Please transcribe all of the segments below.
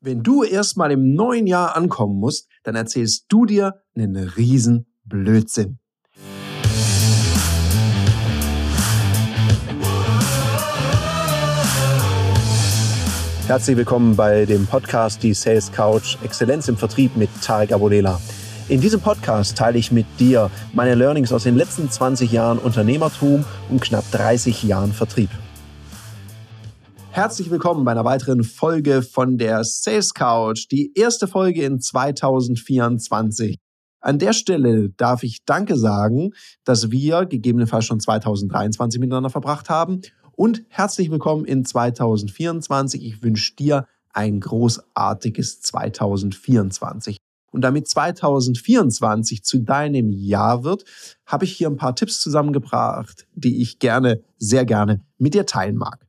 Wenn du erstmal im neuen Jahr ankommen musst, dann erzählst du dir einen riesen Blödsinn. Herzlich willkommen bei dem Podcast Die Sales Couch Exzellenz im Vertrieb mit Tarek Abodela. In diesem Podcast teile ich mit dir meine Learnings aus den letzten 20 Jahren Unternehmertum und knapp 30 Jahren Vertrieb. Herzlich willkommen bei einer weiteren Folge von der Sales Couch, die erste Folge in 2024. An der Stelle darf ich Danke sagen, dass wir gegebenenfalls schon 2023 miteinander verbracht haben und herzlich willkommen in 2024. Ich wünsche dir ein großartiges 2024. Und damit 2024 zu deinem Jahr wird, habe ich hier ein paar Tipps zusammengebracht, die ich gerne, sehr gerne mit dir teilen mag.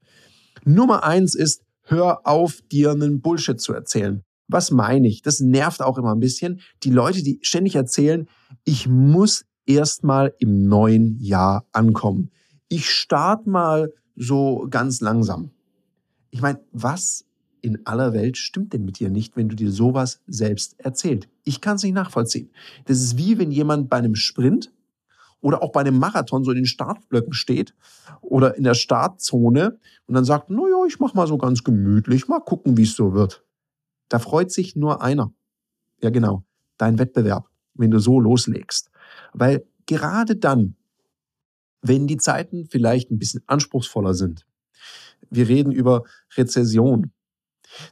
Nummer eins ist, hör auf, dir einen Bullshit zu erzählen. Was meine ich? Das nervt auch immer ein bisschen. Die Leute, die ständig erzählen, ich muss erstmal im neuen Jahr ankommen. Ich starte mal so ganz langsam. Ich meine, was in aller Welt stimmt denn mit dir nicht, wenn du dir sowas selbst erzählt? Ich kann es nicht nachvollziehen. Das ist wie wenn jemand bei einem Sprint oder auch bei einem Marathon so in den Startblöcken steht oder in der Startzone und dann sagt, na ja, ich mach mal so ganz gemütlich, mal gucken, wie es so wird. Da freut sich nur einer. Ja, genau, dein Wettbewerb, wenn du so loslegst. Weil gerade dann, wenn die Zeiten vielleicht ein bisschen anspruchsvoller sind, wir reden über Rezession,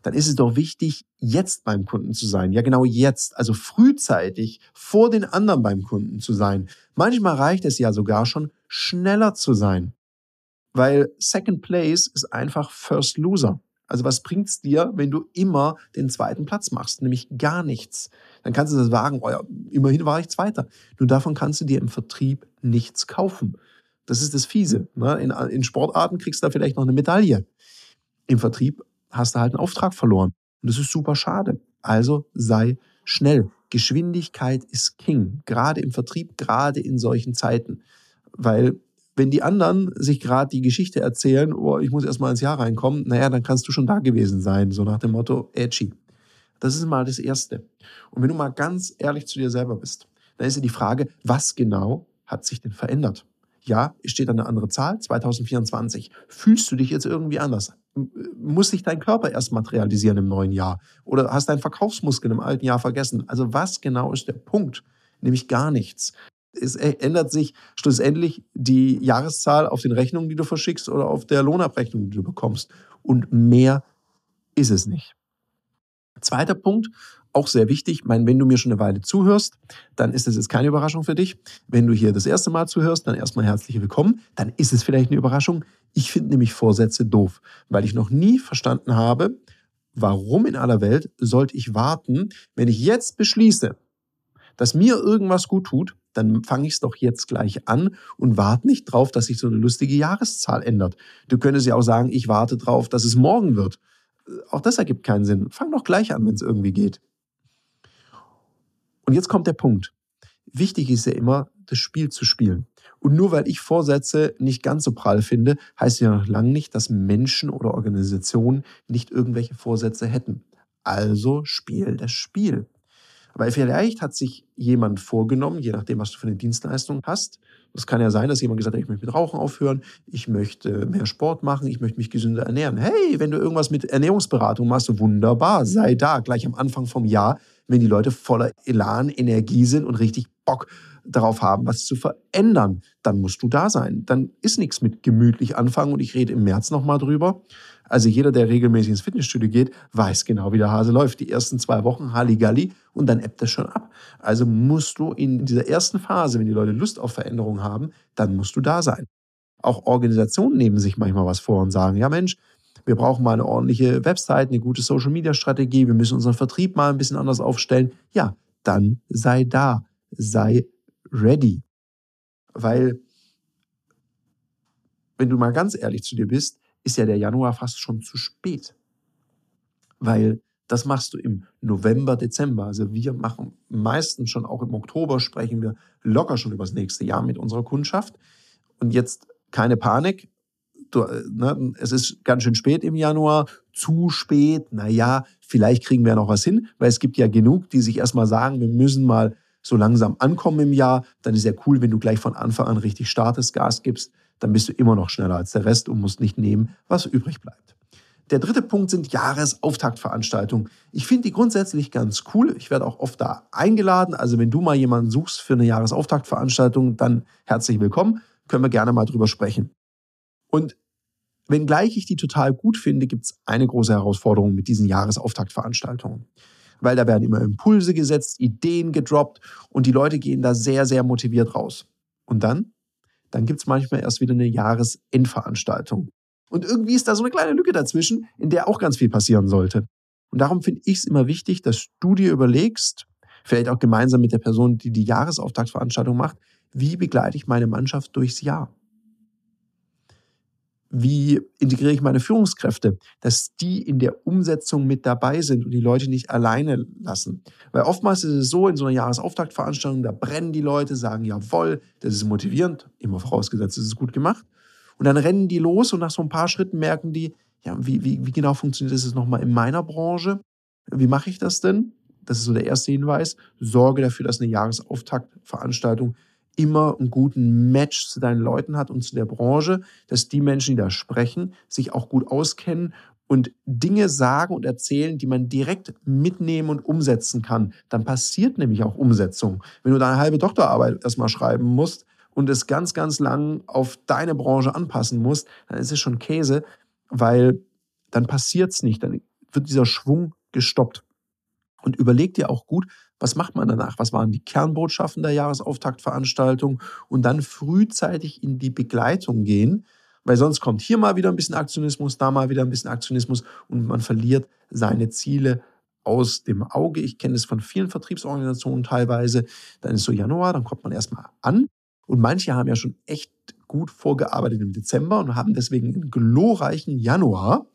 dann ist es doch wichtig, jetzt beim Kunden zu sein. Ja, genau jetzt, also frühzeitig vor den anderen beim Kunden zu sein. Manchmal reicht es ja sogar schon, schneller zu sein. Weil Second Place ist einfach First Loser. Also was bringt's dir, wenn du immer den zweiten Platz machst? Nämlich gar nichts. Dann kannst du das sagen, oh ja, immerhin war ich Zweiter. Nur davon kannst du dir im Vertrieb nichts kaufen. Das ist das Fiese. Ne? In, in Sportarten kriegst du da vielleicht noch eine Medaille. Im Vertrieb hast du halt einen Auftrag verloren. Und das ist super schade. Also sei schnell. Geschwindigkeit ist King. Gerade im Vertrieb, gerade in solchen Zeiten. Weil wenn die anderen sich gerade die Geschichte erzählen, oh, ich muss erst mal ins Jahr reinkommen, naja, dann kannst du schon da gewesen sein. So nach dem Motto, edgy. Das ist mal das Erste. Und wenn du mal ganz ehrlich zu dir selber bist, dann ist ja die Frage, was genau hat sich denn verändert? Ja, es steht eine andere Zahl, 2024. Fühlst du dich jetzt irgendwie anders? muss sich dein Körper erst materialisieren im neuen Jahr? Oder hast deinen Verkaufsmuskel im alten Jahr vergessen? Also was genau ist der Punkt? Nämlich gar nichts. Es ändert sich schlussendlich die Jahreszahl auf den Rechnungen, die du verschickst oder auf der Lohnabrechnung, die du bekommst. Und mehr ist es nicht. Zweiter Punkt, auch sehr wichtig. Ich meine, wenn du mir schon eine Weile zuhörst, dann ist es jetzt keine Überraschung für dich. Wenn du hier das erste Mal zuhörst, dann erstmal herzlich willkommen. Dann ist es vielleicht eine Überraschung. Ich finde nämlich Vorsätze doof, weil ich noch nie verstanden habe, warum in aller Welt sollte ich warten, wenn ich jetzt beschließe, dass mir irgendwas gut tut, dann fange ich es doch jetzt gleich an und warte nicht drauf, dass sich so eine lustige Jahreszahl ändert. Du könntest ja auch sagen, ich warte drauf, dass es morgen wird. Auch das ergibt keinen Sinn. Fang doch gleich an, wenn es irgendwie geht. Und jetzt kommt der Punkt. Wichtig ist ja immer, das Spiel zu spielen. Und nur weil ich Vorsätze nicht ganz so prall finde, heißt ja noch lange nicht, dass Menschen oder Organisationen nicht irgendwelche Vorsätze hätten. Also spiel das Spiel. Weil vielleicht hat sich jemand vorgenommen, je nachdem, was du für eine Dienstleistung hast. Es kann ja sein, dass jemand gesagt hat, ich möchte mit Rauchen aufhören, ich möchte mehr Sport machen, ich möchte mich gesünder ernähren. Hey, wenn du irgendwas mit Ernährungsberatung machst, wunderbar, sei da, gleich am Anfang vom Jahr wenn die Leute voller Elan, Energie sind und richtig Bock darauf haben, was zu verändern, dann musst du da sein. Dann ist nichts mit gemütlich anfangen und ich rede im März nochmal drüber. Also jeder, der regelmäßig ins Fitnessstudio geht, weiß genau, wie der Hase läuft. Die ersten zwei Wochen Halligalli und dann ebbt das schon ab. Also musst du in dieser ersten Phase, wenn die Leute Lust auf Veränderung haben, dann musst du da sein. Auch Organisationen nehmen sich manchmal was vor und sagen, ja Mensch, wir brauchen mal eine ordentliche Website, eine gute Social-Media-Strategie, wir müssen unseren Vertrieb mal ein bisschen anders aufstellen. Ja, dann sei da, sei ready. Weil, wenn du mal ganz ehrlich zu dir bist, ist ja der Januar fast schon zu spät. Weil das machst du im November, Dezember. Also wir machen meistens schon auch im Oktober sprechen wir locker schon über das nächste Jahr mit unserer Kundschaft. Und jetzt keine Panik du, äh, ne, es ist ganz schön spät im Januar, zu spät, naja, vielleicht kriegen wir noch was hin, weil es gibt ja genug, die sich erstmal sagen, wir müssen mal so langsam ankommen im Jahr. Dann ist ja cool, wenn du gleich von Anfang an richtig startest, Gas gibst, dann bist du immer noch schneller als der Rest und musst nicht nehmen, was übrig bleibt. Der dritte Punkt sind Jahresauftaktveranstaltungen. Ich finde die grundsätzlich ganz cool. Ich werde auch oft da eingeladen. Also wenn du mal jemanden suchst für eine Jahresauftaktveranstaltung, dann herzlich willkommen. Können wir gerne mal drüber sprechen. Und wenngleich ich die total gut finde, gibt es eine große Herausforderung mit diesen Jahresauftaktveranstaltungen. Weil da werden immer Impulse gesetzt, Ideen gedroppt und die Leute gehen da sehr, sehr motiviert raus. Und dann? Dann gibt es manchmal erst wieder eine Jahresendveranstaltung. Und irgendwie ist da so eine kleine Lücke dazwischen, in der auch ganz viel passieren sollte. Und darum finde ich es immer wichtig, dass du dir überlegst, vielleicht auch gemeinsam mit der Person, die die Jahresauftaktveranstaltung macht, wie begleite ich meine Mannschaft durchs Jahr? Wie integriere ich meine Führungskräfte, dass die in der Umsetzung mit dabei sind und die Leute nicht alleine lassen? Weil oftmals ist es so, in so einer Jahresauftaktveranstaltung, da brennen die Leute, sagen, jawohl, das ist motivierend, immer vorausgesetzt, es ist gut gemacht. Und dann rennen die los und nach so ein paar Schritten merken die, ja, wie, wie, wie genau funktioniert das jetzt nochmal in meiner Branche? Wie mache ich das denn? Das ist so der erste Hinweis. Sorge dafür, dass eine Jahresauftaktveranstaltung immer einen guten Match zu deinen Leuten hat und zu der Branche, dass die Menschen, die da sprechen, sich auch gut auskennen und Dinge sagen und erzählen, die man direkt mitnehmen und umsetzen kann. Dann passiert nämlich auch Umsetzung. Wenn du deine halbe Doktorarbeit erstmal schreiben musst, und es ganz, ganz lang auf deine Branche anpassen musst, dann ist es schon Käse, weil dann passiert es nicht, dann wird dieser Schwung gestoppt. Und überleg dir auch gut, was macht man danach? Was waren die Kernbotschaften der Jahresauftaktveranstaltung? Und dann frühzeitig in die Begleitung gehen, weil sonst kommt hier mal wieder ein bisschen Aktionismus, da mal wieder ein bisschen Aktionismus und man verliert seine Ziele aus dem Auge. Ich kenne es von vielen Vertriebsorganisationen teilweise. Dann ist so Januar, dann kommt man erstmal an und manche haben ja schon echt gut vorgearbeitet im Dezember und haben deswegen einen glorreichen Januar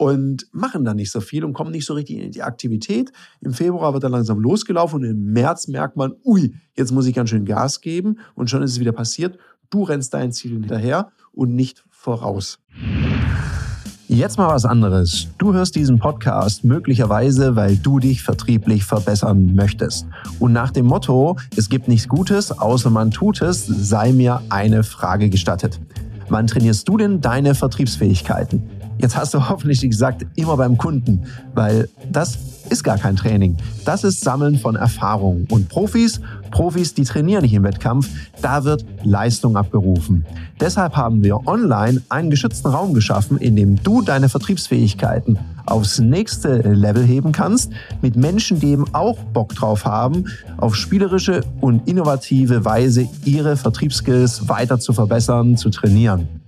und machen dann nicht so viel und kommen nicht so richtig in die Aktivität. Im Februar wird dann langsam losgelaufen und im März merkt man, ui, jetzt muss ich ganz schön Gas geben und schon ist es wieder passiert. Du rennst dein Ziel hinterher und nicht voraus. Jetzt mal was anderes. Du hörst diesen Podcast möglicherweise, weil du dich vertrieblich verbessern möchtest. Und nach dem Motto, es gibt nichts Gutes, außer man tut es, sei mir eine Frage gestattet. Wann trainierst du denn deine Vertriebsfähigkeiten? Jetzt hast du hoffentlich gesagt, immer beim Kunden, weil das ist gar kein Training. Das ist Sammeln von Erfahrungen. Und Profis, Profis, die trainieren nicht im Wettkampf, da wird Leistung abgerufen. Deshalb haben wir online einen geschützten Raum geschaffen, in dem du deine Vertriebsfähigkeiten aufs nächste Level heben kannst, mit Menschen, die eben auch Bock drauf haben, auf spielerische und innovative Weise ihre Vertriebsskills weiter zu verbessern, zu trainieren.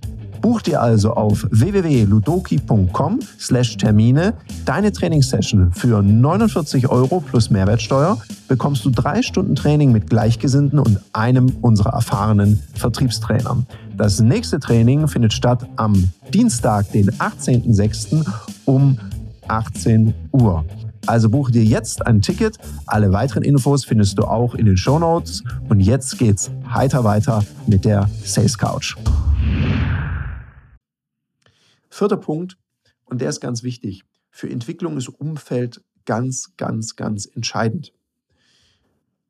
Buch dir also auf www.ludoki.com/termine deine Trainingssession für 49 Euro plus Mehrwertsteuer. Bekommst du drei Stunden Training mit Gleichgesinnten und einem unserer erfahrenen Vertriebstrainern. Das nächste Training findet statt am Dienstag, den 18.06. um 18 Uhr. Also buche dir jetzt ein Ticket. Alle weiteren Infos findest du auch in den Show Notes. Und jetzt geht's heiter weiter mit der Sales Couch. Vierter Punkt, und der ist ganz wichtig. Für Entwicklung ist Umfeld ganz, ganz, ganz entscheidend.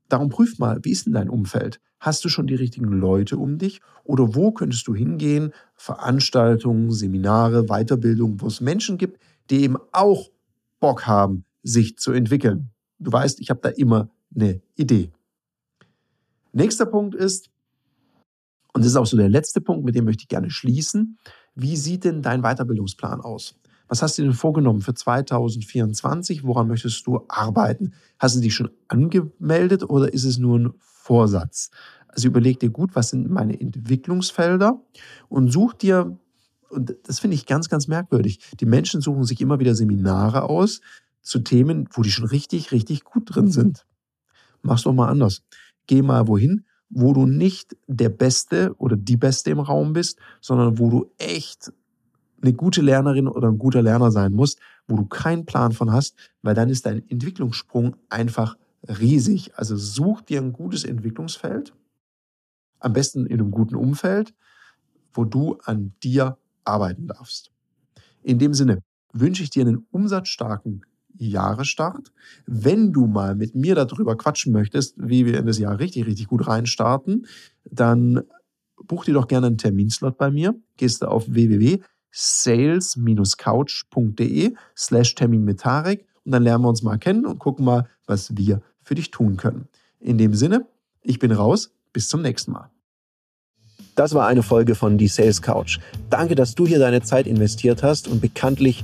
Darum prüf mal, wie ist denn dein Umfeld? Hast du schon die richtigen Leute um dich? Oder wo könntest du hingehen? Veranstaltungen, Seminare, Weiterbildung, wo es Menschen gibt, die eben auch Bock haben, sich zu entwickeln. Du weißt, ich habe da immer eine Idee. Nächster Punkt ist, und das ist auch so der letzte Punkt, mit dem möchte ich gerne schließen, wie sieht denn dein Weiterbildungsplan aus? Was hast du denn vorgenommen für 2024? Woran möchtest du arbeiten? Hast du dich schon angemeldet oder ist es nur ein Vorsatz? Also überleg dir gut, was sind meine Entwicklungsfelder und such dir, und das finde ich ganz, ganz merkwürdig, die Menschen suchen sich immer wieder Seminare aus zu Themen, wo die schon richtig, richtig gut drin sind. Mach's doch mal anders. Geh mal wohin, wo du nicht der Beste oder die Beste im Raum bist, sondern wo du echt eine gute Lernerin oder ein guter Lerner sein musst, wo du keinen Plan von hast, weil dann ist dein Entwicklungssprung einfach riesig. Also such dir ein gutes Entwicklungsfeld, am besten in einem guten Umfeld, wo du an dir arbeiten darfst. In dem Sinne wünsche ich dir einen umsatzstarken Jahresstart. Wenn du mal mit mir darüber quatschen möchtest, wie wir in das Jahr richtig, richtig gut reinstarten, dann buch dir doch gerne einen Terminslot bei mir. Gehst du auf www.sales-couch.de slash Termin mit Tarek und dann lernen wir uns mal kennen und gucken mal, was wir für dich tun können. In dem Sinne, ich bin raus. Bis zum nächsten Mal. Das war eine Folge von Die Sales Couch. Danke, dass du hier deine Zeit investiert hast und bekanntlich